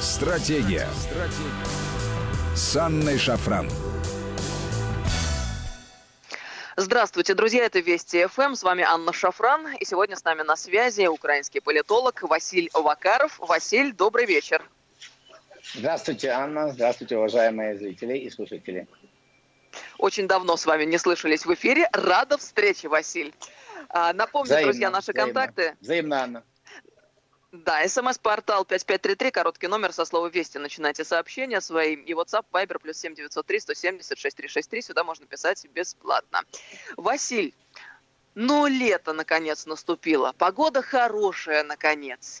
Стратегия. Стратегия. С Анной Шафран. Здравствуйте, друзья, это Вести ФМ, с вами Анна Шафран, и сегодня с нами на связи украинский политолог Василь Вакаров. Василь, добрый вечер. Здравствуйте, Анна, здравствуйте, уважаемые зрители и слушатели. Очень давно с вами не слышались в эфире. Рада встрече, Василь. А, напомню, взаимно, друзья, наши взаимно. контакты. Взаимно, Анна. Да, смс-портал 5533, короткий номер со слова «Вести». Начинайте сообщения свои. И WhatsApp, Viber, плюс 7903 170 6363. Сюда можно писать бесплатно. Василь, ну, лето, наконец, наступило. Погода хорошая, наконец.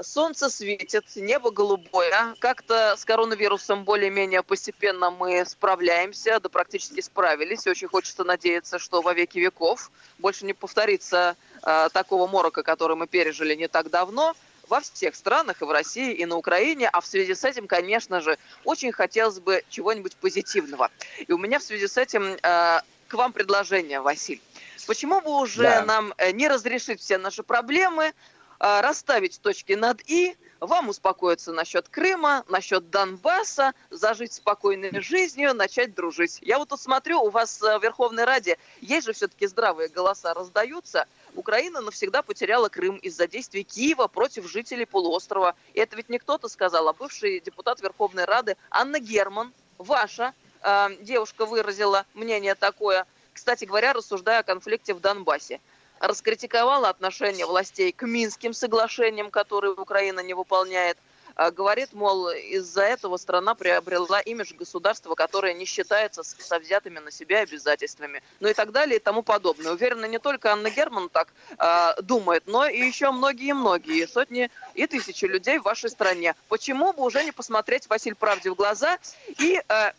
Солнце светит, небо голубое. Как-то с коронавирусом более-менее постепенно мы справляемся, да практически справились. Очень хочется надеяться, что во веки веков больше не повторится э, такого морока, который мы пережили не так давно во всех странах, и в России, и на Украине. А в связи с этим, конечно же, очень хотелось бы чего-нибудь позитивного. И у меня в связи с этим э, к вам предложение, Василь. Почему бы уже да. нам э, не разрешить все наши проблемы, а, расставить точки над «и», вам успокоиться насчет Крыма, насчет Донбасса, зажить спокойной жизнью, начать дружить. Я вот тут смотрю, у вас э, в Верховной Раде есть же все-таки здравые голоса раздаются. Украина навсегда потеряла Крым из-за действий Киева против жителей полуострова. И это ведь не кто-то сказал, а бывший депутат Верховной Рады Анна Герман, ваша э, девушка выразила мнение такое, кстати говоря, рассуждая о конфликте в Донбассе раскритиковала отношение властей к Минским соглашениям, которые Украина не выполняет. А говорит, мол, из-за этого страна приобрела имидж государства, которое не считается со взятыми на себя обязательствами. Ну и так далее и тому подобное. Уверена, не только Анна Герман так э, думает, но и еще многие-многие, сотни и тысячи людей в вашей стране. Почему бы уже не посмотреть Василь правде в глаза и э,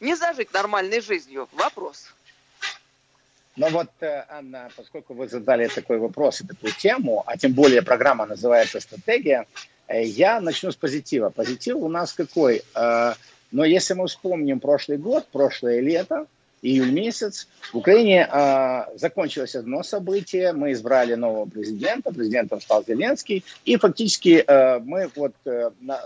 не зажить нормальной жизнью? Вопрос. Но вот, э, Анна, поскольку вы задали такой вопрос и такую тему, а тем более программа называется «Стратегия», я начну с позитива. Позитив у нас какой? Э, но если мы вспомним прошлый год, прошлое лето, июль месяц, в Украине закончилось одно событие, мы избрали нового президента, президентом стал Зеленский, и фактически мы вот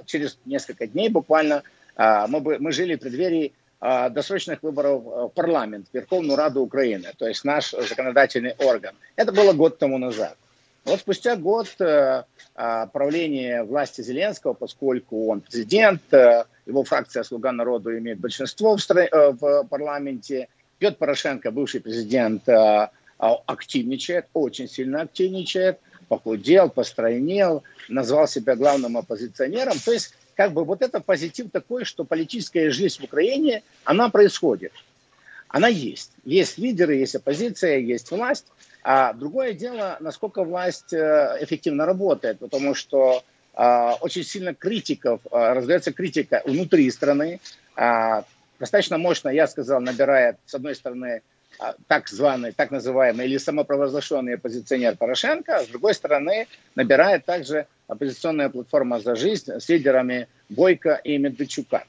через несколько дней буквально, мы, мы жили в преддверии досрочных выборов в парламент, Верховную Раду Украины, то есть наш законодательный орган. Это было год тому назад. Вот спустя год э, правления власти Зеленского, поскольку он президент, э, его фракция «Слуга народу» имеет большинство в, стра- э, в парламенте, Петр Порошенко, бывший президент, активничает, очень сильно активничает, похудел, постройнел, назвал себя главным оппозиционером. То есть как бы вот это позитив такой, что политическая жизнь в Украине, она происходит. Она есть. Есть лидеры, есть оппозиция, есть власть. А другое дело, насколько власть э, эффективно работает, потому что э, очень сильно критиков, э, раздается критика внутри страны. Э, достаточно мощно, я сказал, набирает, с одной стороны, а, так званый, так называемый или самопровозглашенный оппозиционер Порошенко, а с другой стороны набирает также оппозиционная платформа «За жизнь» с лидерами Бойко и Медведчука.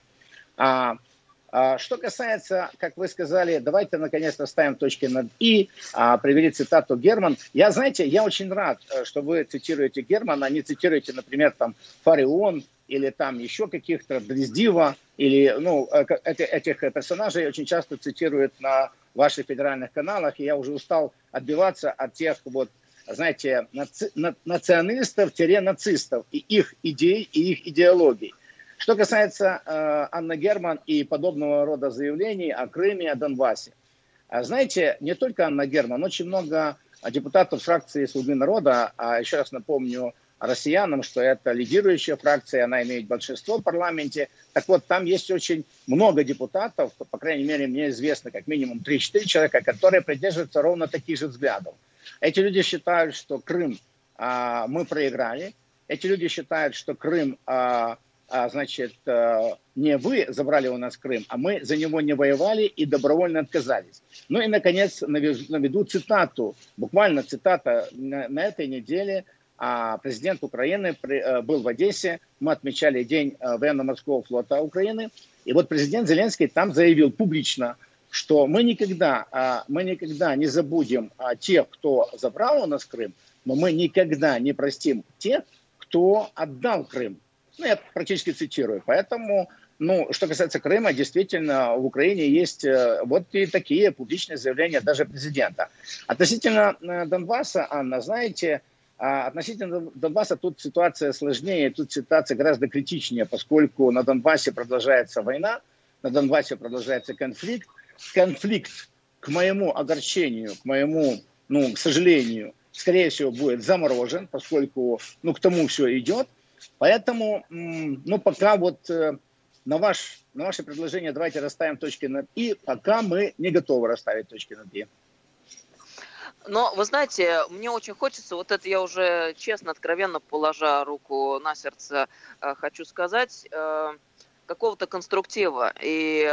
А, что касается, как вы сказали, давайте наконец-то ставим точки над «и», а, привели цитату Герман. Я, знаете, я очень рад, э, что вы цитируете Германа, а не цитируете, например, там Фарион или там еще каких-то Дрездива, или, ну, э, этих персонажей очень часто цитируют на ваших федеральных каналах, и я уже устал отбиваться от тех вот, знаете, наци, националистов-нацистов и их идей, и их идеологий. Что касается э, Анны Герман и подобного рода заявлений о Крыме, о Донбассе. А знаете, не только Анна Герман, очень много депутатов фракции «Слуги народа», а еще раз напомню, россиянам, что это лидирующая фракция, она имеет большинство в парламенте. Так вот, там есть очень много депутатов, по крайней мере, мне известно как минимум 3-4 человека, которые придерживаются ровно таких же взглядов. Эти люди считают, что Крым а, мы проиграли. Эти люди считают, что Крым, а, значит, а, не вы забрали у нас Крым, а мы за него не воевали и добровольно отказались. Ну и, наконец, наведу цитату, буквально цитата на, на этой неделе – а президент Украины э, был в Одессе, мы отмечали День э, военно-морского флота Украины, и вот президент Зеленский там заявил публично, что мы никогда, а, мы никогда не забудем тех, кто забрал у нас Крым, но мы никогда не простим тех, кто отдал Крым. Ну, я практически цитирую. Поэтому, ну, что касается Крыма, действительно, в Украине есть э, вот и такие публичные заявления даже президента. Относительно э, Донбасса, Анна, знаете, а относительно Донбасса тут ситуация сложнее, тут ситуация гораздо критичнее, поскольку на Донбассе продолжается война, на Донбассе продолжается конфликт. Конфликт, к моему огорчению, к моему, ну, к сожалению, скорее всего, будет заморожен, поскольку, ну, к тому все идет. Поэтому, ну, пока вот э, на, ваш, на ваше предложение давайте расставим точки над «и», пока мы не готовы расставить точки над «и». Но, вы знаете, мне очень хочется, вот это я уже честно, откровенно положа руку на сердце, э, хочу сказать, э, какого-то конструктива и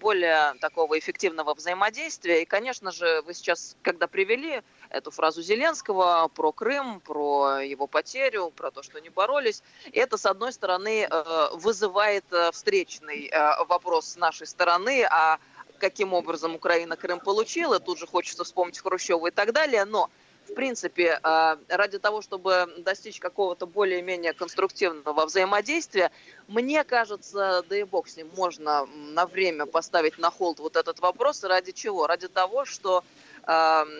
более такого эффективного взаимодействия. И, конечно же, вы сейчас, когда привели эту фразу Зеленского про Крым, про его потерю, про то, что не боролись, это, с одной стороны, э, вызывает э, встречный э, вопрос с нашей стороны, а каким образом Украина Крым получила, тут же хочется вспомнить Хрущева и так далее, но в принципе, ради того, чтобы достичь какого-то более-менее конструктивного взаимодействия, мне кажется, да и бог с ним, можно на время поставить на холд вот этот вопрос. Ради чего? Ради того, что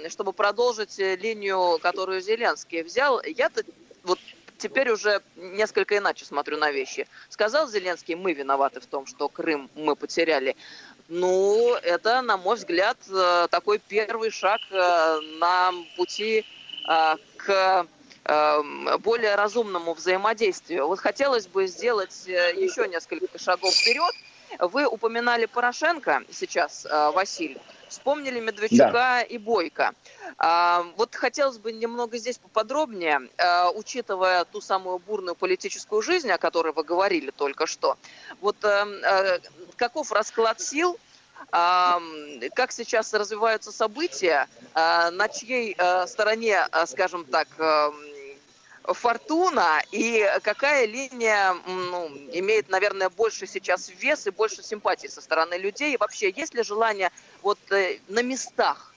чтобы продолжить линию, которую Зеленский взял, я-то вот теперь уже несколько иначе смотрю на вещи. Сказал Зеленский, мы виноваты в том, что Крым мы потеряли. Ну, это, на мой взгляд, э, такой первый шаг э, на пути э, к более разумному взаимодействию. Вот хотелось бы сделать еще несколько шагов вперед. Вы упоминали Порошенко сейчас, Василий. Вспомнили Медведчука да. и Бойко. Вот хотелось бы немного здесь поподробнее, учитывая ту самую бурную политическую жизнь, о которой вы говорили только что. Вот каков расклад сил, как сейчас развиваются события, а, на чьей а, стороне, а, скажем так, фортуна и какая линия ну, имеет, наверное, больше сейчас вес и больше симпатии со стороны людей. И вообще, есть ли желание вот э, на местах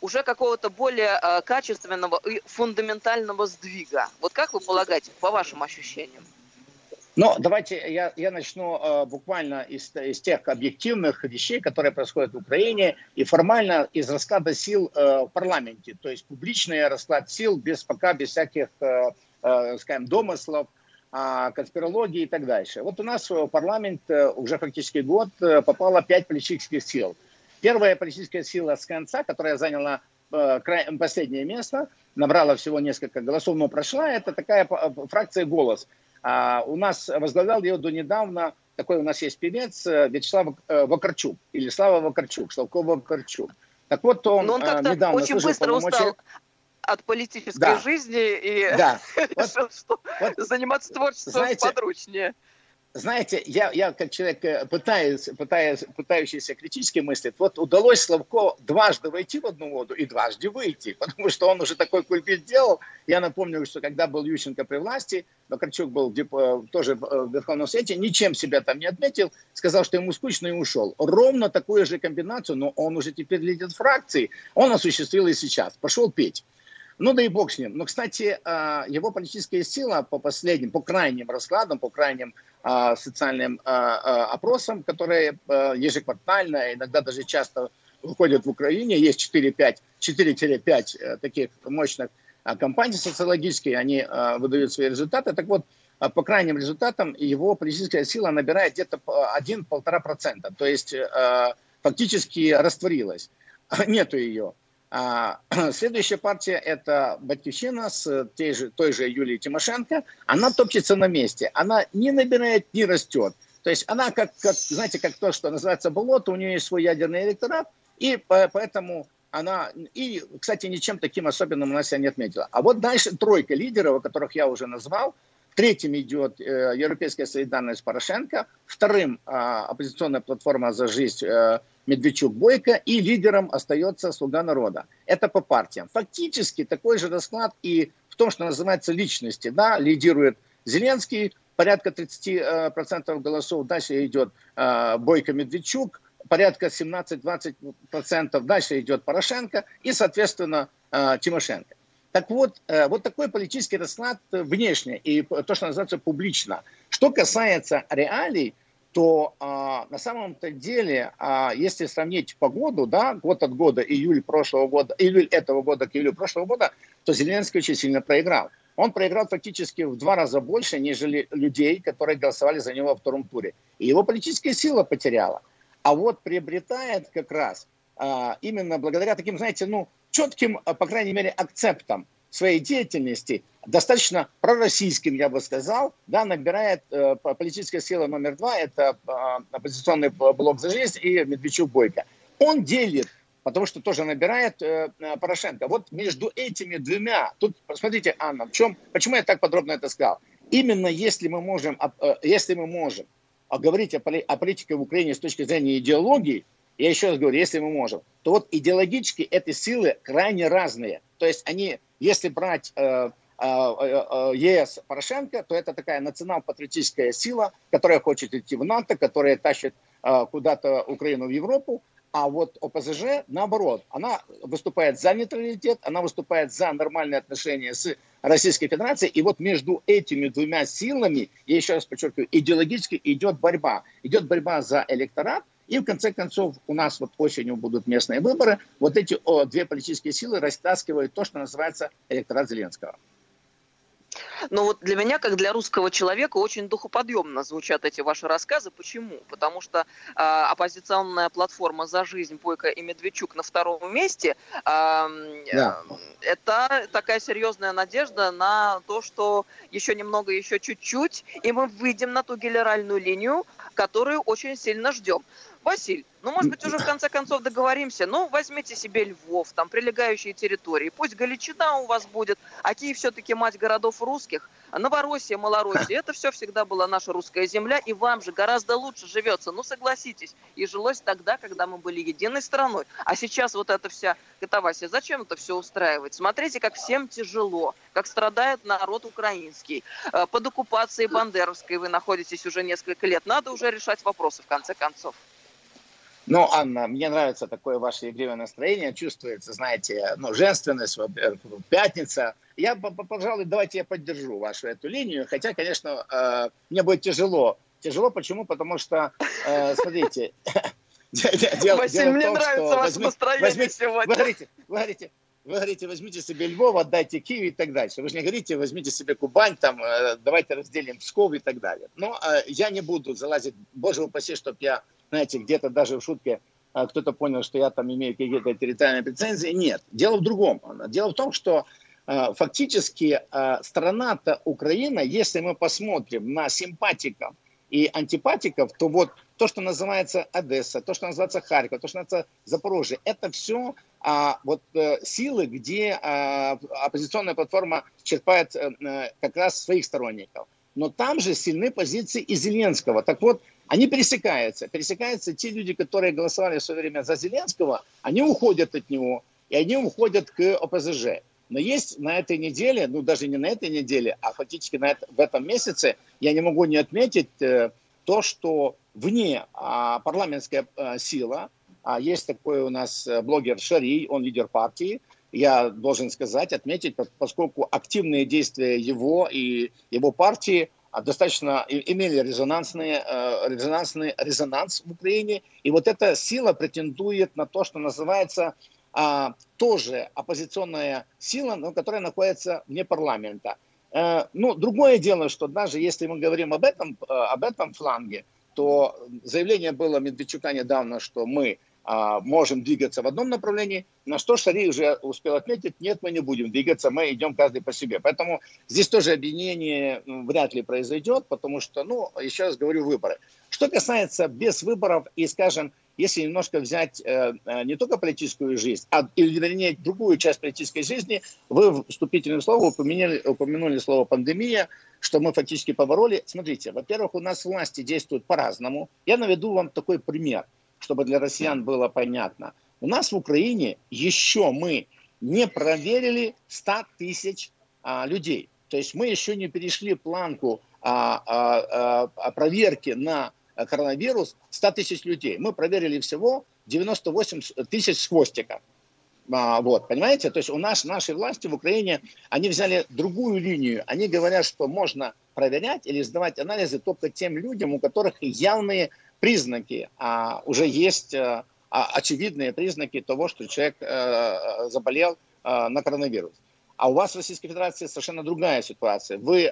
уже какого-то более качественного и фундаментального сдвига? Вот как вы полагаете, по вашим ощущениям? Но давайте я, я начну э, буквально из, из тех объективных вещей, которые происходят в Украине, и формально из расклада сил э, в парламенте, то есть публичный расклад сил без пока без всяких, э, э, скажем, домыслов, э, конспирологии и так дальше. Вот у нас в парламент э, уже фактически год э, попало пять политических сил. Первая политическая сила с конца, которая заняла э, последнее место, набрала всего несколько голосов, но прошла, это такая э, фракция «Голос». А у нас возглавлял ее до недавно, такой у нас есть певец э, Вячеслав Вакарчук, или Слава Вакарчук, Славко Вакарчук. Так вот он, Но он как-то недавно очень быстро полномочия... устал от политической да. жизни и да. решил, вот, что вот, заниматься творчеством знаете, подручнее знаете, я, я как человек, э, пытаюсь, пытаюсь, пытающийся критически мыслить, вот удалось Славко дважды войти в одну воду и дважды выйти, потому что он уже такой кульбит сделал. Я напомню, что когда был Ющенко при власти, Вакарчук был э, тоже э, в Верховном Совете, ничем себя там не отметил, сказал, что ему скучно и ушел. Ровно такую же комбинацию, но он уже теперь лидер фракции, он осуществил и сейчас. Пошел петь. Ну да и бог с ним. Но, кстати, его политическая сила по последним, по крайним раскладам, по крайним а, социальным а, а, опросам, которые ежеквартально, иногда даже часто выходят в Украине. Есть 4-5 э, таких мощных компаний социологических, они выдают свои результаты. Так вот, по крайним результатам его политическая сила набирает где-то 1-1,5%. То есть фактически растворилась. Нету ее. А, следующая партия – это Батьковщина с той же, той же Юлией Тимошенко. Она топчется на месте. Она не набирает, не растет. То есть она, как, как, знаете, как то, что называется болото, у нее есть свой ядерный электорат, и поэтому она, и, кстати, ничем таким особенным она себя не отметила. А вот дальше тройка лидеров, которых я уже назвал. Третьим идет э, Европейская солидарность Порошенко, вторым э, оппозиционная платформа «За жизнь» э, Медведчук-Бойко, и лидером остается «Слуга народа». Это по партиям. Фактически такой же расклад и в том, что называется личности. Да, лидирует Зеленский, порядка 30% голосов. Дальше идет э, Бойко-Медведчук, порядка 17-20%. Дальше идет Порошенко и, соответственно, э, Тимошенко. Так вот, э, вот такой политический расклад внешне и то, что называется публично. Что касается реалий, то а, на самом-то деле, а, если сравнить погоду, да, год от года, июль прошлого года, июль этого года к июлю прошлого года, то Зеленский очень сильно проиграл. Он проиграл фактически в два раза больше, нежели людей, которые голосовали за него во втором туре. И его политическая сила потеряла. А вот приобретает как раз а, именно благодаря таким, знаете, ну, четким, а, по крайней мере, акцептам своей деятельности, достаточно пророссийским, я бы сказал, да, набирает э, политическая сила номер два, это э, оппозиционный блок «За жизнь» и Медведчук Бойко. Он делит, потому что тоже набирает э, Порошенко. Вот между этими двумя, тут, посмотрите, Анна, в чем, почему я так подробно это сказал? Именно если мы можем, э, если мы можем говорить о, о политике в Украине с точки зрения идеологии, я еще раз говорю, если мы можем, то вот идеологически эти силы крайне разные. То есть они, если брать э, э, э, ЕС Порошенко, то это такая национал-патриотическая сила, которая хочет идти в НАТО, которая тащит э, куда-то Украину в Европу. А вот ОПЗЖ, наоборот, она выступает за нейтралитет, она выступает за нормальные отношения с Российской Федерацией. И вот между этими двумя силами, я еще раз подчеркиваю, идеологически идет борьба. Идет борьба за электорат, и в конце концов у нас вот осенью будут местные выборы. Вот эти о, две политические силы растаскивают то, что называется электорат Зеленского. Но вот для меня, как для русского человека, очень духоподъемно звучат эти ваши рассказы. Почему? Потому что э, оппозиционная платформа «За жизнь» Бойко и Медведчук на втором месте э, да. это такая серьезная надежда на то, что еще немного, еще чуть-чуть, и мы выйдем на ту генеральную линию, которую очень сильно ждем. Василь, ну, может быть, уже в конце концов договоримся. Ну, возьмите себе Львов, там прилегающие территории. Пусть Галичина у вас будет, а Киев все-таки мать городов русских. Новороссия, Малороссия, это все всегда была наша русская земля, и вам же гораздо лучше живется. Ну, согласитесь, и жилось тогда, когда мы были единой страной. А сейчас вот эта вся катавасия, зачем это все устраивать? Смотрите, как всем тяжело, как страдает народ украинский. Э, под оккупацией Бандеровской вы находитесь уже несколько лет. Надо уже решать вопросы, в конце концов. Ну, Анна, мне нравится такое ваше игривое настроение, чувствуется, знаете, ну, женственность, пятница. Я, пожалуй, давайте я поддержу вашу эту линию, хотя, конечно, э, мне будет тяжело. Тяжело почему? Потому что, э, смотрите, Василий, мне нравится ваше настроение сегодня. Вы говорите, вы говорите, вы говорите, возьмите себе Львов, отдайте Киев и так дальше. Вы же не говорите, возьмите себе Кубань, там, э, давайте разделим Псков и так далее. Но я не буду залазить, боже упаси, чтобы я знаете, где-то даже в шутке а, кто-то понял, что я там имею какие-то территориальные претензии. Нет, дело в другом. Дело в том, что а, фактически а, страна-то Украина, если мы посмотрим на симпатиков и антипатиков, то вот то, что называется Одесса, то, что называется Харьков, то, что называется Запорожье, это все а, вот э, силы, где а, оппозиционная платформа черпает а, как раз своих сторонников. Но там же сильны позиции и Зеленского. Так вот, они пересекаются. Пересекаются те люди, которые голосовали в свое время за Зеленского, они уходят от него, и они уходят к ОПЗЖ. Но есть на этой неделе, ну даже не на этой неделе, а фактически на это, в этом месяце, я не могу не отметить э, то, что вне а, парламентская а, сила, а есть такой у нас э, блогер Шари, он лидер партии, я должен сказать, отметить, поскольку активные действия его и его партии достаточно имели резонансный, э, резонансный резонанс в Украине. И вот эта сила претендует на то, что называется а, тоже оппозиционная сила, но которая находится вне парламента. Э, ну, другое дело, что даже если мы говорим об этом, э, об этом фланге, то заявление было Медведчука недавно, что мы а, можем двигаться в одном направлении, на что Шари уже успел отметить, нет, мы не будем двигаться, мы идем каждый по себе. Поэтому здесь тоже объединение вряд ли произойдет, потому что, ну, еще раз говорю, выборы. Что касается без выборов и, скажем, если немножко взять э, э не только политическую жизнь, а, или, вернее, другую часть политической жизни, вы в вступительном слове упомянули, упомянули слово «пандемия», что мы фактически побороли. Смотрите, во-первых, у нас власти действуют по-разному. Я наведу вам такой пример – чтобы для россиян было понятно. У нас в Украине еще мы не проверили 100 тысяч а, людей. То есть мы еще не перешли планку а, а, а, проверки на коронавирус 100 тысяч людей. Мы проверили всего 98 тысяч с хвостиком. А, вот, понимаете? То есть у нас, наши власти в Украине, они взяли другую линию. Они говорят, что можно проверять или сдавать анализы только тем людям, у которых явные признаки а, уже есть, а, а очевидные признаки того, что человек а, заболел а, на коронавирус. А у вас в Российской Федерации совершенно другая ситуация. Вы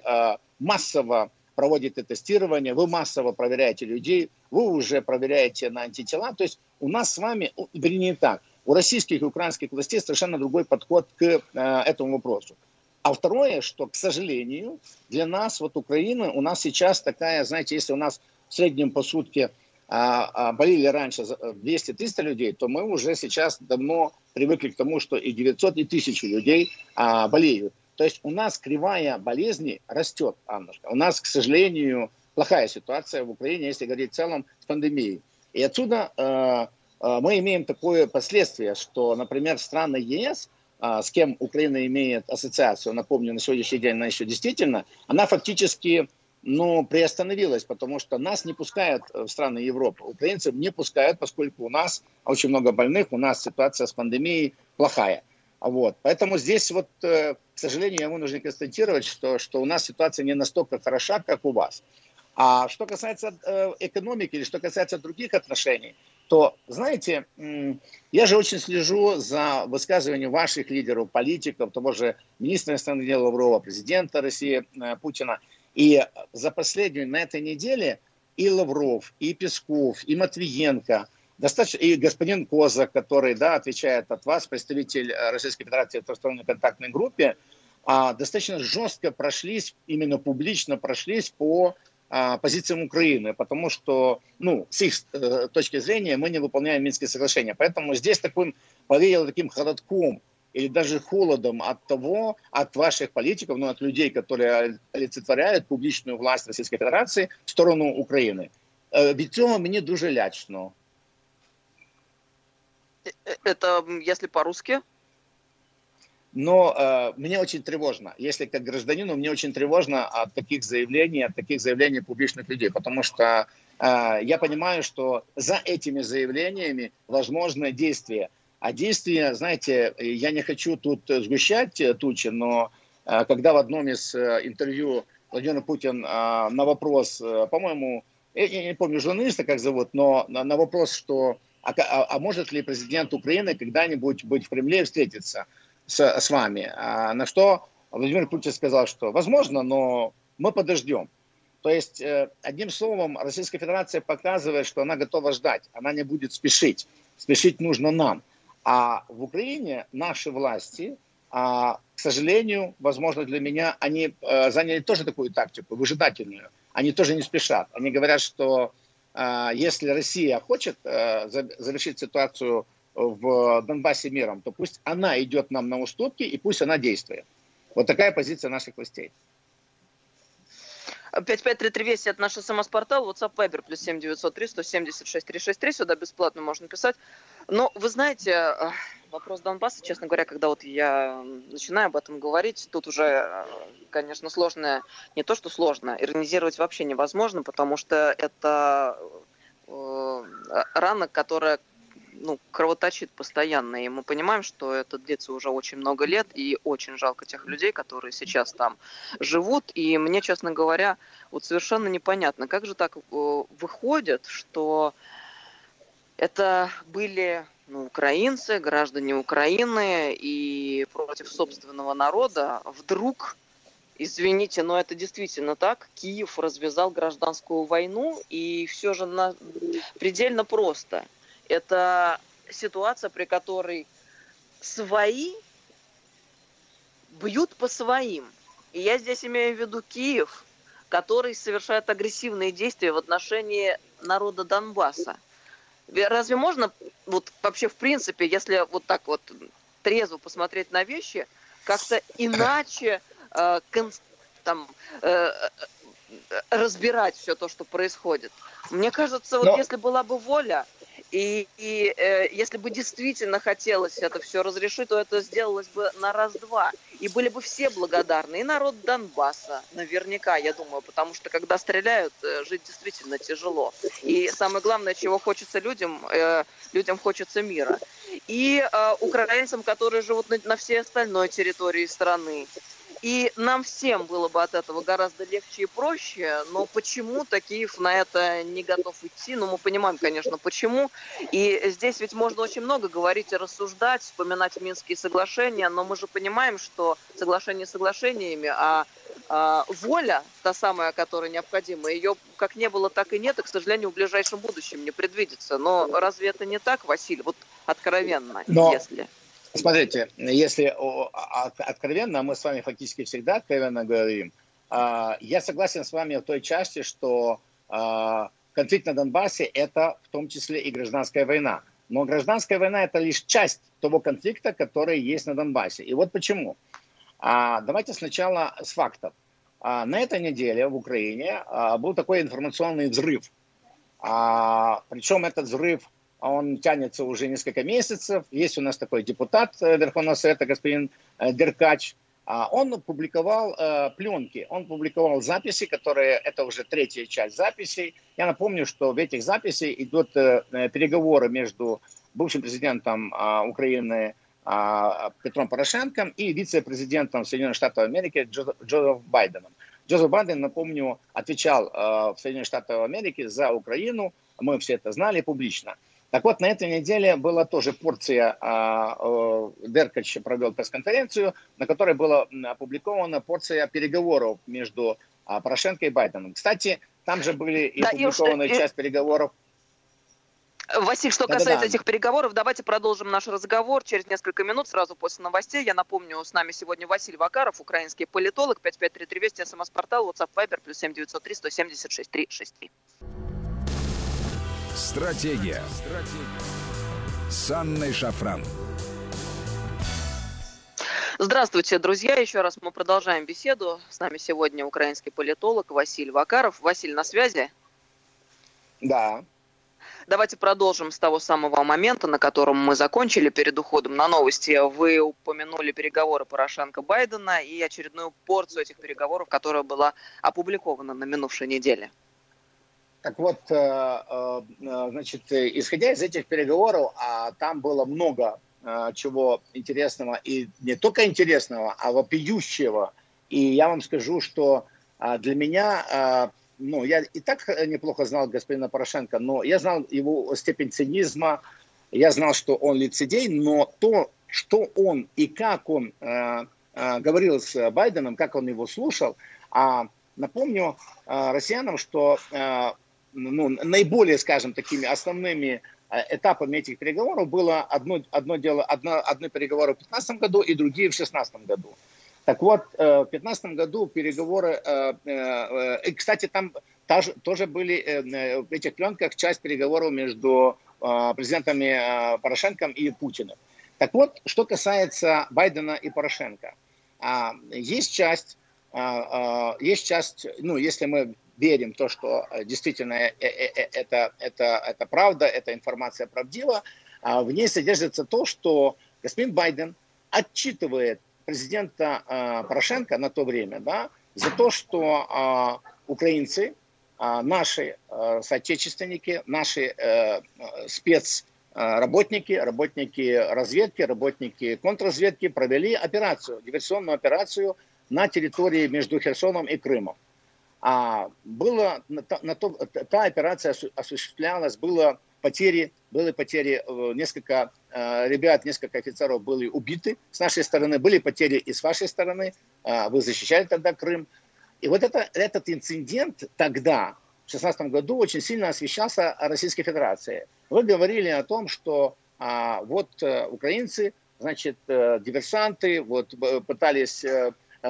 массово проводите тестирование, вы массово проверяете людей, вы уже проверяете на антитела. То есть у нас с вами, вернее так, у российских и украинских властей совершенно другой подход к э, этому вопросу. А второе, что, к сожалению, для нас, вот Украина, у нас сейчас такая, знаете, если у нас в среднем по сутке болели раньше 200-300 людей, то мы уже сейчас давно привыкли к тому, что и 900, и 1000 людей а, болеют. То есть у нас кривая болезни растет, Аннушка. У нас, к сожалению, плохая ситуация в Украине, если говорить в целом, с пандемией. И отсюда э, а, мы имеем такое последствие, что, например, страны ЕС, а, с кем Украина имеет ассоциацию, напомню, на сегодняшний день она еще действительно, она фактически ну, приостановилась, потому что нас не пускают в страны Европы. Украинцев не пускают, поскольку у нас очень много больных, у нас ситуация с пандемией плохая. Вот. Поэтому здесь вот, э, к сожалению, я вынужден констатировать, что, что у нас ситуация не настолько хороша, как у вас. А что касается э, экономики или что касается других отношений, то, знаете, я же очень слежу за высказыванием ваших лидеров, политиков, того же министра иностранных дел Лаврова, президента России э, Путина. И за последнюю, на этой неделе, и Лавров, и Песков, и Матвиенко, достаточно, и господин Козак, который да, отвечает от вас, представитель э, Российской Федерации в трехсторонней контактной группе, а, достаточно жестко прошлись, именно публично прошлись по а, позициям Украины, потому что, ну, с их э, точки зрения мы не выполняем Минские соглашения. Поэтому здесь таким повеяло таким холодком или даже холодом от того, от ваших политиков, ну, от людей, которые олицетворяют публичную власть Российской Федерации в сторону України. Від цього мені дуже лячно. Это если по-русски? Но э, мне очень тревожно, если как гражданину, мне очень тревожно от таких заявлений, от таких заявлений публичных людей, потому что э, я понимаю, что за этими заявлениями возможны действия. а действия, знаете, я не хочу тут сгущать тучи, но э, когда в одном из э, интервью Владимир Путин э, на вопрос, э, по-моему, я, не помню журналиста, как зовут, но на, вопрос, что а, а, а может ли президент Украины когда-нибудь быть в Кремле и встретиться – с, с вами. А на что Владимир Путин сказал, что возможно, но мы подождем. То есть, э, одним словом, Российская Федерация показывает, что она готова ждать, она не будет спешить. Спешить нужно нам. А в Украине наши власти, а, к сожалению, возможно для меня, они э, заняли тоже такую тактику, выжидательную. Они тоже не спешат. Они говорят, что э, если Россия хочет завершить ситуацию в Донбассе миром, то пусть она идет нам на уступки и пусть она действует. Вот такая позиция наших властей. 5533 Вести, это наш смс-портал, WhatsApp Viber, плюс 7903 176 363, сюда бесплатно можно писать. Но вы знаете, э, вопрос Донбасса, честно говоря, когда вот я начинаю об этом говорить, тут уже, э, конечно, сложно, не то что сложно, иронизировать вообще невозможно, потому что это э, рана, которая ну, кровоточит постоянно, и мы понимаем, что это длится уже очень много лет, и очень жалко тех людей, которые сейчас там живут, и мне, честно говоря, вот совершенно непонятно, как же так э, выходит, что это были ну, украинцы, граждане Украины, и против собственного народа. Вдруг Извините, но это действительно так. Киев развязал гражданскую войну, и все же на... предельно просто – это ситуация, при которой свои бьют по своим. И я здесь имею в виду Киев, который совершает агрессивные действия в отношении народа Донбасса. Разве можно, вот вообще в принципе, если вот так вот трезво посмотреть на вещи, как-то иначе э, кон, там, э, э разбирать все то, что происходит? Мне кажется, вот Но... если была бы воля, и, и э, если бы действительно хотелось это все разрешить, то это сделалось бы на раз-два. И были бы все благодарны. И народ Донбасса, наверняка, я думаю, потому что когда стреляют, э, жить действительно тяжело. И самое главное, чего хочется людям, э, людям хочется мира. и э, украинцам, которые живут на, на всей остальной территории страны. И нам всем было бы от этого гораздо легче и проще, но почему Такиев на это не готов идти? Ну, мы понимаем, конечно, почему. И здесь ведь можно очень много говорить и рассуждать, вспоминать Минские соглашения, но мы же понимаем, что соглашения соглашениями, а а, воля, та самая, которая необходима, ее как не было, так и нет, и, к сожалению, в ближайшем будущем не предвидится. Но разве это не так, Василий? Вот откровенно, Но... если... Смотрите, если откровенно, мы с вами фактически всегда откровенно говорим, а, я согласен с вами в той части, что а, конфликт на Донбассе – это в том числе и гражданская война. Но гражданская война – это лишь часть того конфликта, который есть на Донбассе. И вот почему. А, давайте сначала с фактов. На этой неделе в Украине был такой информационный взрыв. Причем этот взрыв, он тянется уже несколько месяцев. Есть у нас такой депутат э, Верховного Совета, господин э, Деркач. А, он публиковал э, пленки, он публиковал записи, которые, это уже третья часть записей. Я напомню, что в этих записях идут переговоры между бывшим президентом э, Украины а, Петром Порошенко и вице-президентом Соединенных Штатов Америки Джозеф Байденом. Джозеф Байден, напомню, отвечал в Соединенных Штатах Америки за Украину, мы все это знали публично. Так вот, на этой неделе была тоже порция, Деркач провел пресс-конференцию, на которой была опубликована порция переговоров между Порошенко и Байденом. Кстати, там же были и да, опубликованы и, часть переговоров Василий, что касается Да-да-да. этих переговоров, давайте продолжим наш разговор через несколько минут, сразу после новостей. Я напомню, с нами сегодня Василий Вакаров, украинский политолог, 5533 Вести, СМС-портал, WhatsApp, Viber, плюс 7903 176 363. Стратегия. Стратегия. С Анной Шафран. Здравствуйте, друзья. Еще раз мы продолжаем беседу. С нами сегодня украинский политолог Василий Вакаров. Василий, на связи? Да. Давайте продолжим с того самого момента, на котором мы закончили перед уходом на новости. Вы упомянули переговоры Порошенко-Байдена и очередную порцию этих переговоров, которая была опубликована на минувшей неделе. Так вот, э, э, значит, исходя из этих переговоров, а там было много э, чего интересного, и не только интересного, а вопиющего. И я вам скажу, что для меня ну, я и так неплохо знал господина Порошенко, но я знал его степень цинизма, я знал, что он лицедей, но то, что он и как он э, э, говорил с Байденом, как он его слушал, а напомню э, россиянам, что э, ну, наиболее, скажем, такими основными э, этапами этих переговоров было одно, одно дело, одно, одно переговоры в 2015 году и другие в 2016 году. Так вот, э, в 2015 году переговоры, э, и, кстати, там тоже были в этих пленках часть переговоров между президентами Порошенко и Путиным. Так вот, что касается Байдена и Порошенко, а, есть часть, есть часть, ну, если мы верим в то, что действительно это, это, это правда, эта информация правдива, а, в ней содержится то, что господин Байден отчитывает президента э, Порошенко на то время, да, за то, что э, украинцы, э, наши э, соотечественники, наши э, спецработники, работники разведки, работники контрразведки провели операцию, диверсионную операцию на территории между Херсоном и Крымом. А было, на, то, та операция осуществлялась, было потери, были потери, э, несколько э, ребят, несколько офицеров были убиты с нашей стороны, были потери и с вашей стороны, э, вы защищали тогда Крым. И вот это, этот инцидент тогда, в 2016 году, очень сильно освещался Российской Федерацией. Вы говорили о том, что а, вот украинцы, значит, диверсанты, вот пытались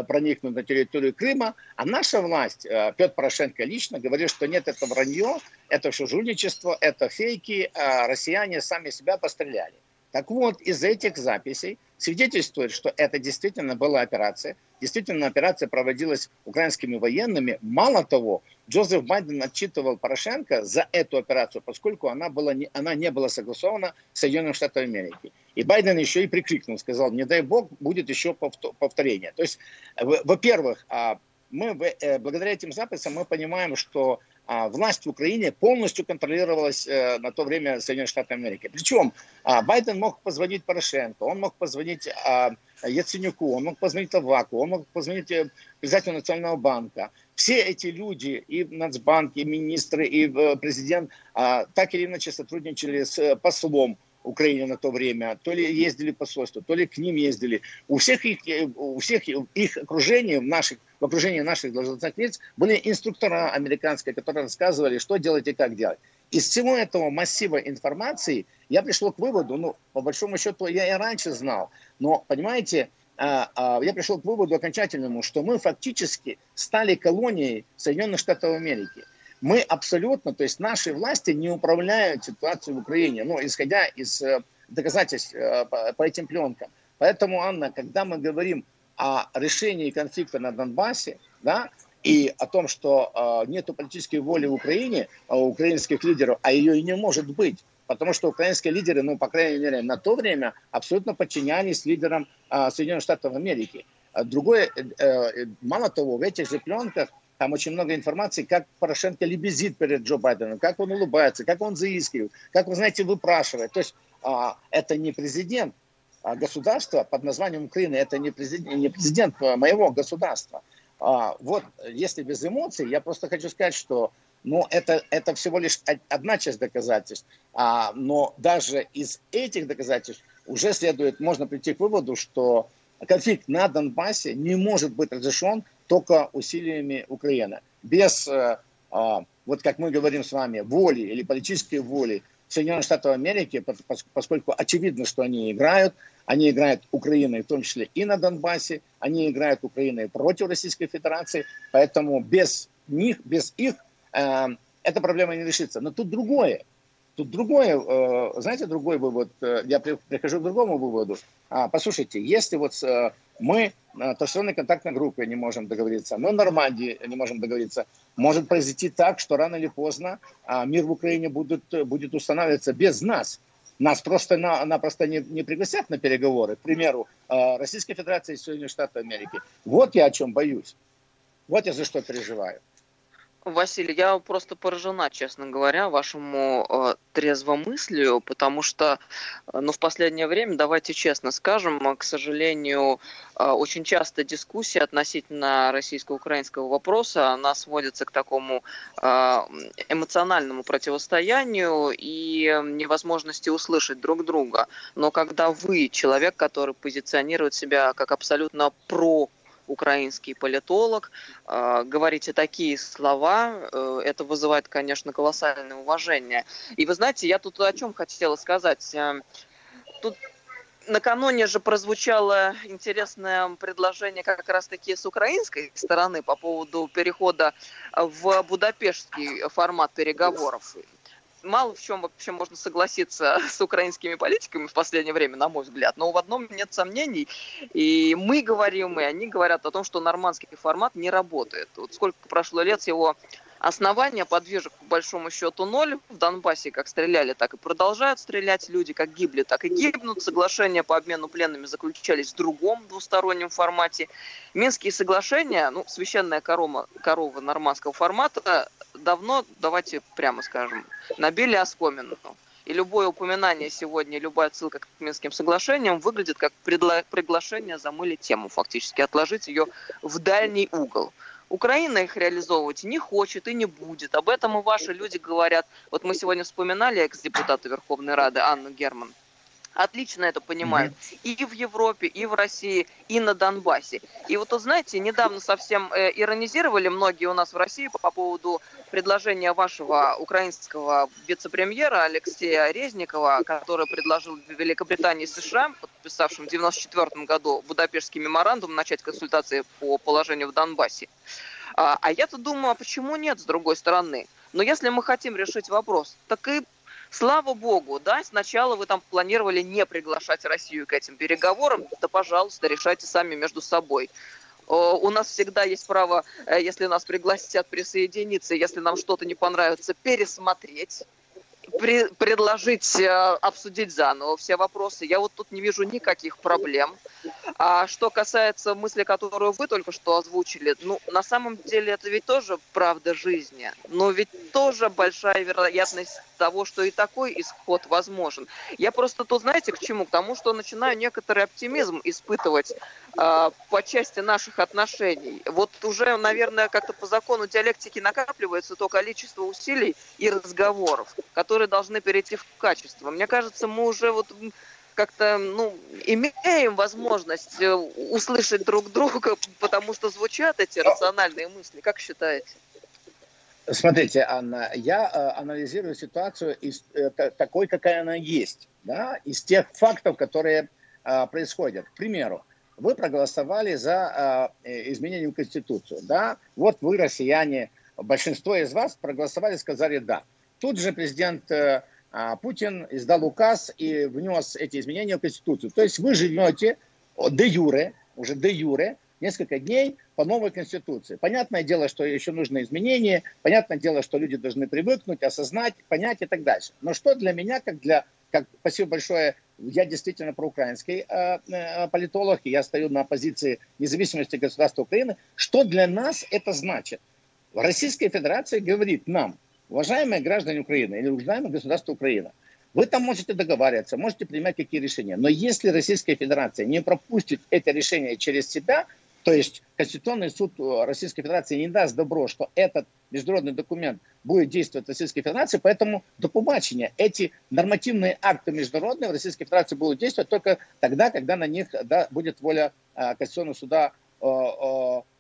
проникнуть на территорию Крыма, а наша власть, э, Петр Порошенко лично, говорит, что нет, это вранье, это все жульничество, это фейки, а россияне сами себя постреляли. Так вот, из этих записей свидетельствует, что это действительно была операция. Действительно, операция проводилась украинскими военными. Мало того, Джозеф Байден отчитывал Порошенко за эту операцию, поскольку она, была не, она не была согласована с Соединенными Штатами Америки. И Байден еще и прикрикнул, сказал, не дай бог, будет еще повторение. То есть, во-первых, а, мы благодаря этим записям мы понимаем, что а, власть в Украине полностью контролировалась э, на то время Соединенных Штатов Америки. Причем а, Байден мог позвонить Порошенко, он мог позвонить Яценюку, он мог позвонить Аваку, он мог позвонить э, председателю Национального банка. Все эти люди, и Нацбанк, и министры, и э, президент, так или иначе сотрудничали с послом Украине на то время, то ли ездили посольство, то ли к ним ездили. У всех их, у всех их окружений, в, наших, в окружении наших должностных лиц были инструктора американские, которые рассказывали, что делать и как делать. Из всего этого массива информации я пришел к выводу, ну, по большому счету, я и раньше знал, но, понимаете, а, а, я пришел к выводу окончательному, что мы фактически стали колонией Соединенных Штатов Америки мы абсолютно, то есть наши власти не управляют ситуацией в Украине, ну, исходя из э, доказательств э, по этим пленкам. Поэтому, Анна, когда мы говорим о решении конфликта на Донбассе, да, и о том, что э, нет политической воли в Украине, а у украинских лидеров, а ее и не может быть, потому что украинские лидеры, ну, по крайней мере, на то время абсолютно подчинялись лидерам э, Соединенных Штатов Америки. Другое, мало того, в этих же пленках там очень много информации, как Порошенко лебезит перед Джо Байденом, как он улыбается, как он заискивает, как, вы знаете, выпрашивает. То есть а, это не президент а государства под названием Украины, это не президент, не президент моего государства. А, вот, если без эмоций, я просто хочу сказать, что ну, это, это всего лишь одна часть доказательств. А, но даже из этих доказательств уже следует, можно прийти к выводу, что конфликт на Донбассе не может быть разрешен только усилиями Украины. Без, э, а, вот как мы говорим с вами, воли или политической воли Соединенных Штатов Америки, поскольку очевидно, что они играют, они играют Украиной, в том числе и на Донбассе, они играют Украиной против Российской Федерации, поэтому без них, без их э, эта проблема не решится. Но тут другое. Тут другое, э, знаете, другой вывод, я прихожу к другому выводу. А, послушайте, если вот мы на традиционной контактной группе не можем договориться, но Нормандии не можем договориться, может произойти так, что рано или поздно а, мир в Украине будет, будет устанавливаться без нас. Нас просто-напросто не, не пригласят на переговоры, к примеру, Российской Федерации и Соединенных Штатов Америки. Вот я о чем боюсь. Вот я за что переживаю. Василий, я просто поражена, честно говоря, вашему э, трезвомыслию, потому что, э, ну, в последнее время, давайте честно скажем, э, к сожалению, э, очень часто дискуссия относительно российско-украинского вопроса, она сводится к такому э, эмоциональному противостоянию и невозможности услышать друг друга. Но когда вы, человек, который позиционирует себя как абсолютно про украинский политолог, э, говорите такие слова, э, это вызывает, конечно, колоссальное уважение. И вы знаете, я тут о чем хотела сказать. Э, тут накануне же прозвучало интересное предложение как раз-таки с украинской стороны по поводу перехода в будапештский формат переговоров мало в чем вообще можно согласиться с украинскими политиками в последнее время, на мой взгляд. Но в одном нет сомнений. И мы говорим, и они говорят о том, что нормандский формат не работает. Вот сколько прошло лет с его основания подвижек по большому счету ноль. В Донбассе как стреляли, так и продолжают стрелять люди, как гибли, так и гибнут. Соглашения по обмену пленными заключались в другом двустороннем формате. Минские соглашения, ну, священная корова, корова нормандского формата, давно, давайте прямо скажем, набили оскомину. И любое упоминание сегодня, любая ссылка к Минским соглашениям выглядит как предла- приглашение замылить тему, фактически отложить ее в дальний угол. Украина их реализовывать не хочет и не будет. Об этом и ваши люди говорят. Вот мы сегодня вспоминали экс-депутата Верховной Рады Анну Герман отлично это понимают mm-hmm. и в Европе, и в России, и на Донбассе. И вот, знаете, недавно совсем э, иронизировали многие у нас в России по, по поводу предложения вашего украинского вице-премьера Алексея Резникова, который предложил Великобритании и США, подписавшим в 1994 году Будапештский меморандум, начать консультации по положению в Донбассе. А, а я-то думаю, а почему нет, с другой стороны? Но если мы хотим решить вопрос, так и Слава богу, да, сначала вы там планировали не приглашать Россию к этим переговорам, да, пожалуйста, решайте сами между собой. У нас всегда есть право, э, если нас пригласят присоединиться, если нам что-то не понравится, пересмотреть при, предложить э, обсудить заново все вопросы. Я вот тут не вижу никаких проблем. А что касается мысли, которую вы только что озвучили, ну, на самом деле это ведь тоже правда жизни. Но ведь тоже большая вероятность того, что и такой исход возможен. Я просто тут, знаете, к чему? К тому, что начинаю некоторый оптимизм испытывать э, по части наших отношений. Вот уже, наверное, как-то по закону диалектики накапливается то количество усилий и разговоров, которые должны перейти в качество. Мне кажется, мы уже вот как-то, ну, имеем возможность э, услышать друг друга, потому что звучат эти рациональные мысли. Как считаете? Смотрите, Анна, я э, анализирую ситуацию из, э, такой, какая она есть, да, из тех фактов, которые э, происходят. К примеру, вы проголосовали за э, изменение в Конституцию, да, вот вы, россияне, большинство из вас проголосовали, сказали «да». Тут же президент э, а, Путин издал указ и внес эти изменения в Конституцию. То есть вы живете де юре, уже де юре, несколько дней по новой Конституции. Понятное дело, что еще нужны изменения, понятное дело, что люди должны привыкнуть, осознать, понять и так дальше. Но что для меня, как для, как, спасибо большое, я действительно проукраинский э, э, политолог, и я стою на позиции независимости государства Украины, что для нас это значит? Российская Федерация говорит нам, уважаемые граждане Украины или уважаемое государство Украина, вы там можете договариваться, можете принимать какие решения. Но если Российская Федерация не пропустит это решение через себя, то есть Конституционный суд Российской Федерации не даст добро, что этот международный документ будет действовать в Российской Федерации, поэтому до побачения эти нормативные акты международные в Российской Федерации будут действовать только тогда, когда на них да, будет воля а, Конституционного суда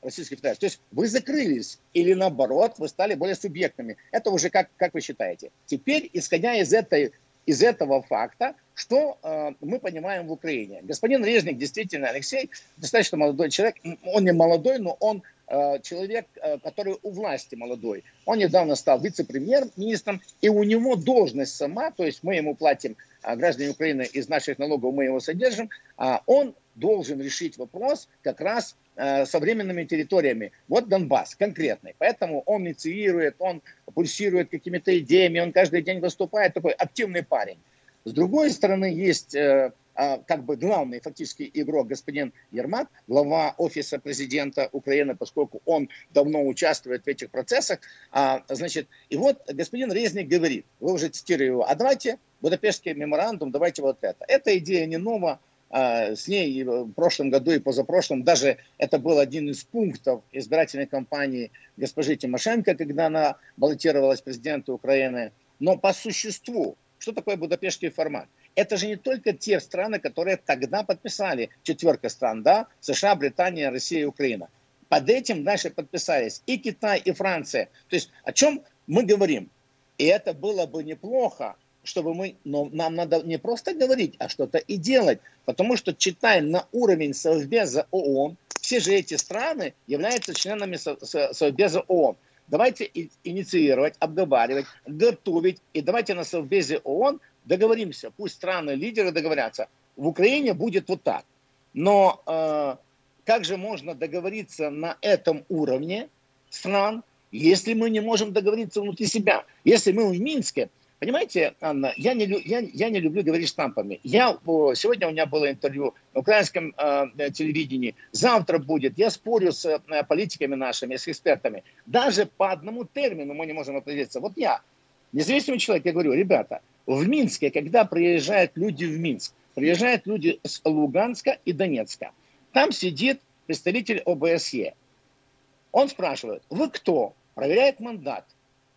Российской Федерации. То есть вы закрылись или наоборот, вы стали более субъектными. Это уже как, как вы считаете. Теперь, исходя из этой из этого факта, что э, мы понимаем в Украине. Господин Резник, действительно, Алексей, достаточно молодой человек. Он не молодой, но он э, человек, э, который у власти молодой. Он недавно стал вице-премьер-министром, и у него должность сама, то есть мы ему платим, э, граждане Украины, из наших налогов мы его содержим, э, он должен решить вопрос как раз э, современными территориями. Вот Донбасс конкретный. Поэтому он инициирует, он пульсирует какими-то идеями, он каждый день выступает, такой активный парень. С другой стороны, есть э, как бы главный фактически игрок господин Ермак, глава офиса президента Украины, поскольку он давно участвует в этих процессах. А, значит, и вот господин Резник говорит, вы уже цитируете его, а давайте Будапештский меморандум, давайте вот это. Эта идея не новая, а, с ней в прошлом году и позапрошлом. Даже это был один из пунктов избирательной кампании госпожи Тимошенко, когда она баллотировалась президенту Украины. Но по существу, что такое Будапештский формат? Это же не только те страны, которые тогда подписали, четверка стран, да, США, Британия, Россия и Украина. Под этим дальше подписались и Китай, и Франция. То есть о чем мы говорим? И это было бы неплохо, чтобы мы, но нам надо не просто говорить, а что-то и делать. Потому что, читая на уровень Совбеза ООН, все же эти страны являются членами Совбеза ООН. Давайте инициировать, обговаривать, готовить. И давайте на Совбезе ООН договоримся. Пусть страны-лидеры договорятся. В Украине будет вот так. Но э, как же можно договориться на этом уровне стран, если мы не можем договориться внутри себя? Если мы в Минске Понимаете, Анна, я не, я, я не люблю говорить штампами. Я, сегодня у меня было интервью на украинском э, телевидении, завтра будет. Я спорю с э, политиками нашими, с экспертами. Даже по одному термину мы не можем определиться. Вот я, независимый человек, я говорю, ребята, в Минске, когда приезжают люди в Минск, приезжают люди с Луганска и Донецка, там сидит представитель ОБСЕ. Он спрашивает, вы кто? Проверяет мандат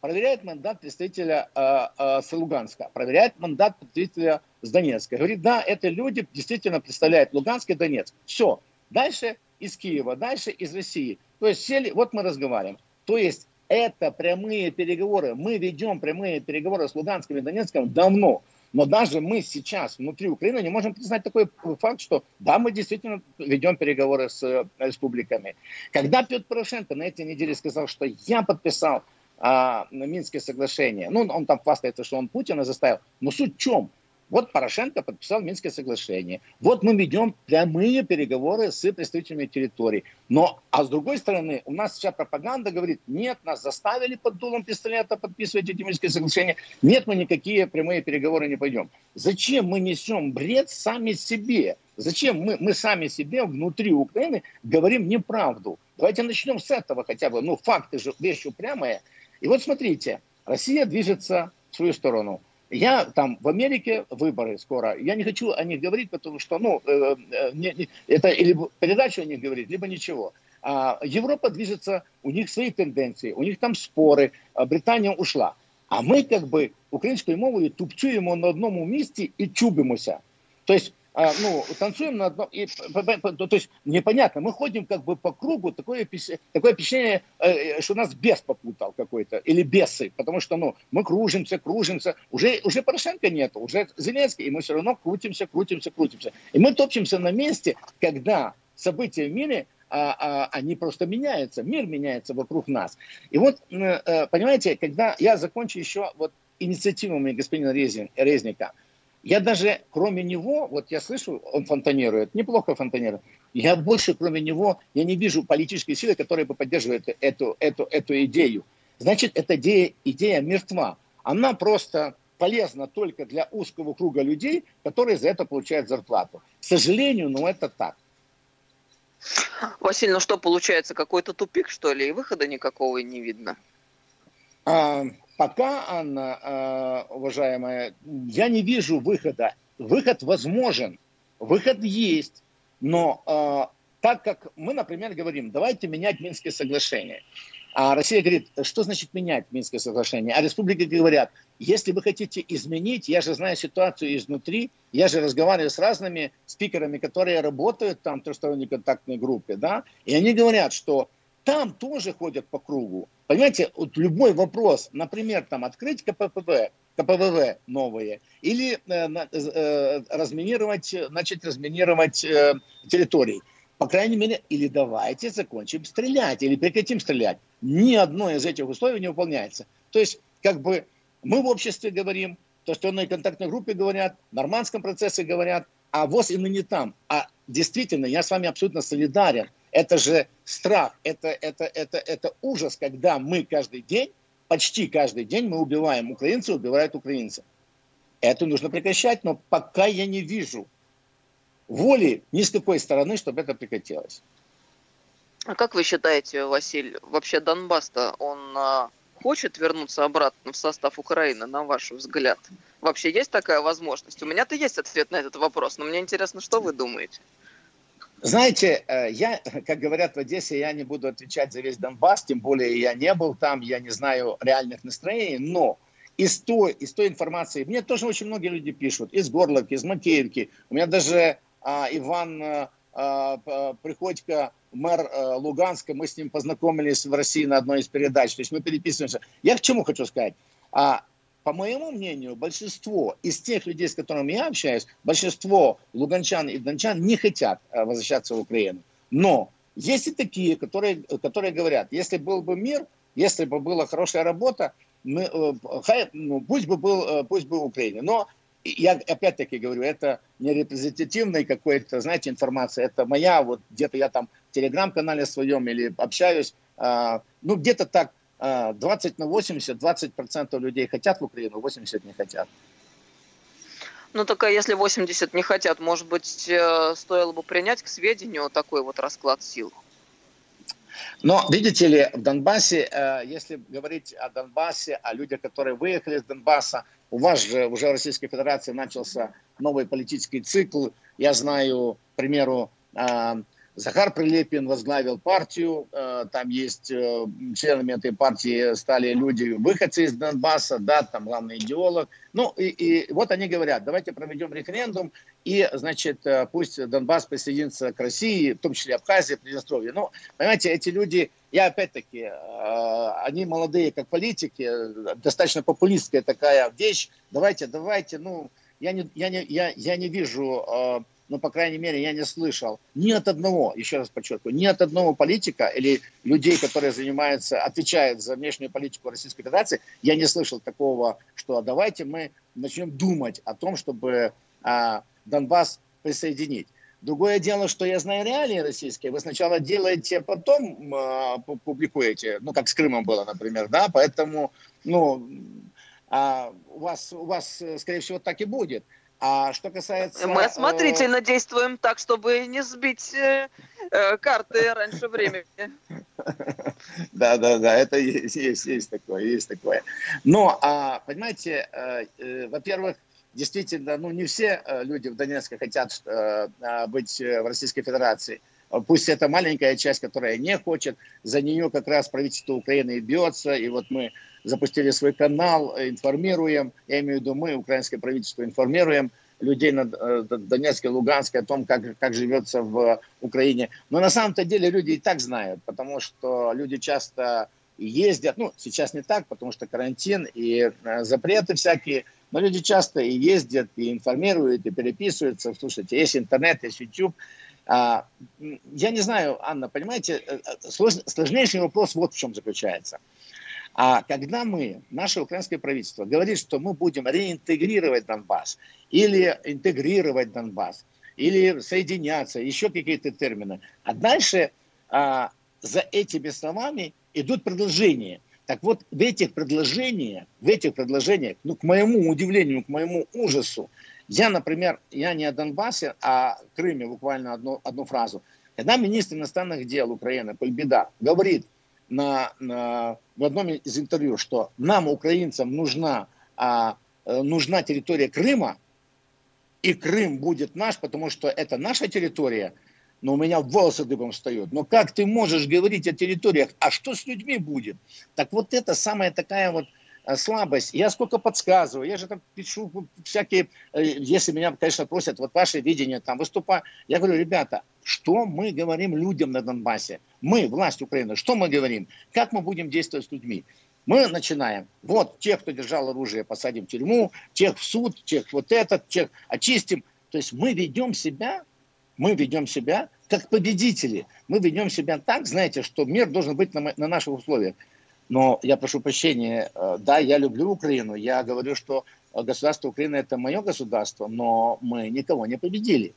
проверяет мандат представителя э, э, с Луганска, проверяет мандат представителя с Донецка. Говорит, да, это люди действительно представляют Луганск и Донецк. Все. Дальше из Киева, дальше из России. То есть сели, вот мы разговариваем. То есть это прямые переговоры. Мы ведем прямые переговоры с Луганском и Донецком давно. Но даже мы сейчас внутри Украины не можем признать такой факт, что да, мы действительно ведем переговоры с э, республиками. Когда Петр Порошенко на этой неделе сказал, что я подписал а, Минские соглашения. Ну, он там хвастается, что он Путина заставил. Но суть в чем? Вот Порошенко подписал Минские соглашения. Вот мы ведем прямые переговоры с представителями территории. Но, а с другой стороны, у нас вся пропаганда говорит, нет, нас заставили под дулом пистолета подписывать эти Минские соглашения. Нет, мы никакие прямые переговоры не пойдем. Зачем мы несем бред сами себе? Зачем мы, мы сами себе внутри Украины говорим неправду? Давайте начнем с этого хотя бы. Ну, факты же вещь упрямая. И вот смотрите, Россия движется в свою сторону. Я там в Америке выборы скоро. Я не хочу о них говорить, потому что, ну, э, э, не, не, это или передачу о них говорить, либо ничего. А Европа движется, у них свои тенденции, у них там споры, а Британия ушла. А ми, якби українською мовою тупцюємо на одному місці і чубимося. Тобто, ну, танцуем на одном, и, то есть непонятно, мы ходим как бы по кругу, такое, такое впечатление, э, что нас бес попутал какой-то, или бесы, потому что, ну, мы кружимся, кружимся, уже, уже Порошенко нету, уже Зеленский, и мы все равно крутимся, крутимся, крутимся. И мы топчемся на месте, когда события в мире а, а, они просто меняются, мир меняется вокруг нас. И вот, э, понимаете, когда я закончу еще вот инициативами господина Резника, я даже, кроме него, вот я слышу, он фонтанирует, неплохо фонтанирует, я больше, кроме него, я не вижу политической силы, которая бы поддерживала эту, эту, эту идею. Значит, эта идея, идея мертва. Она просто полезна только для узкого круга людей, которые за это получают зарплату. К сожалению, но это так. Василий, ну что, получается, какой-то тупик, что ли, и выхода никакого не видно? А, пока, Анна, а, уважаемая, я не вижу выхода. Выход возможен, выход есть, но а, так как мы, например, говорим, давайте менять Минские соглашения. А Россия говорит, что значит менять Минское соглашение? А республики говорят, если вы хотите изменить, я же знаю ситуацию изнутри, я же разговариваю с разными спикерами, которые работают там в трехсторонней контактной группе, да, и они говорят, что там тоже ходят по кругу. Понимаете, вот любой вопрос, например, там открыть КППВ, КПВВ новые, или э, э, разминировать, начать разминировать э, территории – по крайней мере, или давайте закончим стрелять, или прекратим стрелять. Ни одно из этих условий не выполняется. То есть, как бы мы в обществе говорим, то, что на контактной группе говорят, в нормандском процессе говорят, а ВОЗ именно не там. А действительно, я с вами абсолютно солидарен. Это же страх, это, это, это, это ужас, когда мы каждый день, почти каждый день мы убиваем украинцев, убивают украинцев. Это нужно прекращать, но пока я не вижу воли ни с какой стороны, чтобы это прекратилось. А как вы считаете, Василий, вообще Донбасс-то, он а, хочет вернуться обратно в состав Украины, на ваш взгляд? Вообще есть такая возможность? У меня-то есть ответ на этот вопрос, но мне интересно, что вы думаете? Знаете, э, я, как говорят в Одессе, я не буду отвечать за весь Донбасс, тем более я не был там, я не знаю реальных настроений, но из той, из той информации, мне тоже очень многие люди пишут, из Горловки, из Макеевки, у меня даже а, Иван а, а, Приходько, мэр Луганска, мы с ним познакомились в России на одной из передач, то есть мы переписываемся. Я к чему хочу сказать? По моему мнению, большинство из тех людей, с которыми я общаюсь, большинство луганчан и дончан не хотят возвращаться в Украину. Но есть и такие, которые, которые говорят, если был бы мир, если бы была хорошая работа, мы, э, хай, ну, пусть бы был, э, пусть бы в Украине. Но я опять-таки говорю, это не репрезентативная какой-то, знаете, информация, это моя, вот где-то я там в телеграм-канале своем или общаюсь, э, ну где-то так, э, 20 на 80, 20% людей хотят в Украину, 80 не хотят. Ну, только если 80 не хотят, может быть, э, стоило бы принять к сведению такой вот расклад сил? Но, видите ли, в Донбассе, э, если говорить о Донбассе, о людях, которые выехали из Донбасса, у вас же уже в Российской Федерации начался новый политический цикл. Я знаю, к примеру, э, Захар Прилепин возглавил партию, э, там есть э, членами этой партии стали люди, выходцы из Донбасса, да, там главный идеолог. Ну и, и вот они говорят, давайте проведем референдум, и, значит, э, пусть Донбасс присоединится к России, в том числе Абхазия, Приднестровье. Ну, понимаете, эти люди, я опять-таки, они молодые как политики, достаточно популистская такая вещь, давайте, давайте, ну, я не, я не, я, я не вижу ну, по крайней мере, я не слышал ни от одного, еще раз подчеркиваю, ни от одного политика или людей, которые занимаются, отвечают за внешнюю политику Российской Федерации, я не слышал такого, что давайте мы начнем думать о том, чтобы а, Донбасс присоединить. Другое дело, что я знаю реалии российские. Вы сначала делаете, потом э, публикуете. Ну, как с Крымом было, например, да. Поэтому, ну, э, у, вас, у вас, скорее всего, так и будет. А что касается... Мы осмотрительно э... действуем так, чтобы не сбить э, э, карты раньше времени. Да, да, да, это есть, есть, есть такое, есть такое. Но, а, понимаете, э, э, во-первых, действительно, ну, не все э, люди в Донецке хотят э, а, быть в Российской Федерации. Пусть это маленькая часть, которая не хочет, за нее как раз правительство Украины и бьется, и вот мы запустили свой канал, информируем, я имею в виду мы, украинское правительство, информируем людей на э, Донецке, Луганске о том, как, как живется в Украине. Но на самом-то деле люди и так знают, потому что люди часто ездят, ну, сейчас не так, потому что карантин и э, запреты всякие, но люди часто и ездят, и информируют, и переписываются. Слушайте, есть интернет, есть YouTube. А, я не знаю, Анна, понимаете, э, сложнейший вопрос вот в чем заключается – а когда мы, наше украинское правительство, говорит, что мы будем реинтегрировать Донбасс, или интегрировать Донбасс, или соединяться, еще какие-то термины, а дальше а, за этими словами идут предложения. Так вот, в этих предложениях, в этих предложениях, ну, к моему удивлению, к моему ужасу, я, например, я не о Донбассе, а о Крыме, буквально одну, одну фразу. Когда министр иностранных дел Украины, Польбеда, говорит, на, на, в одном из интервью, что нам, украинцам, нужна, а, э, нужна территория Крыма, и Крым будет наш, потому что это наша территория, но у меня волосы дыбом встают. Но как ты можешь говорить о территориях, а что с людьми будет? Так вот это самая такая вот слабость. Я сколько подсказываю, я же там пишу всякие, э, если меня, конечно, просят, вот ваше видение там выступать, я говорю, ребята, что мы говорим людям на Донбассе? Мы, власть Украины, что мы говорим? Как мы будем действовать с людьми? Мы начинаем. Вот тех, кто держал оружие, посадим в тюрьму, тех в суд, тех вот этот, тех очистим. То есть мы ведем себя, мы ведем себя как победители. Мы ведем себя так, знаете, что мир должен быть на, на наших условиях. Но я прошу прощения, э, да, я люблю Украину, я говорю, что государство Украины это мое государство, но мы никого не победили.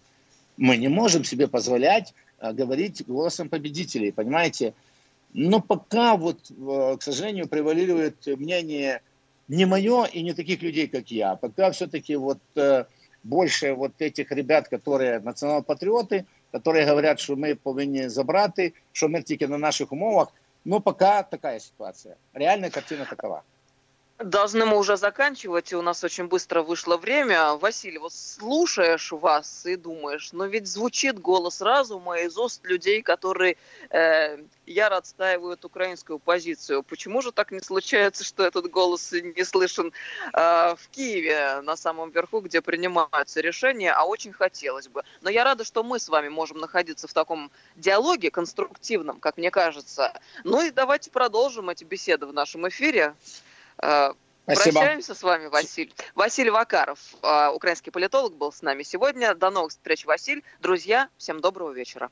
Мы не можем себе позволять э, говорить голосом победителей, понимаете? Но пока вот, э, к сожалению, превалирует мнение не мое и не таких людей, как я. Пока все-таки вот больше вот этих ребят, которые национал-патриоты, которые говорят, что мы повинні забрати, що ми тільки на наших умовах – но пока такая ситуация. Реальная картина такова. Должны мы уже заканчивать, и у нас очень быстро вышло время. Василий, вот слушаешь вас и думаешь, но ведь звучит голос разума из уст людей, которые э, яро отстаивают украинскую позицию. Почему же так не случается, что этот голос не слышен э, в Киеве, на самом верху, где принимаются решения, а очень хотелось бы. Но я рада, что мы с вами можем находиться в таком диалоге конструктивном, как мне кажется. Ну и давайте продолжим эти беседы в нашем эфире. Э, Спасибо. Прощаемся с вами, Василий. Василий Вакаров, э, украинский политолог, был с нами сегодня. До новых встреч, Василий. Друзья, всем доброго вечера.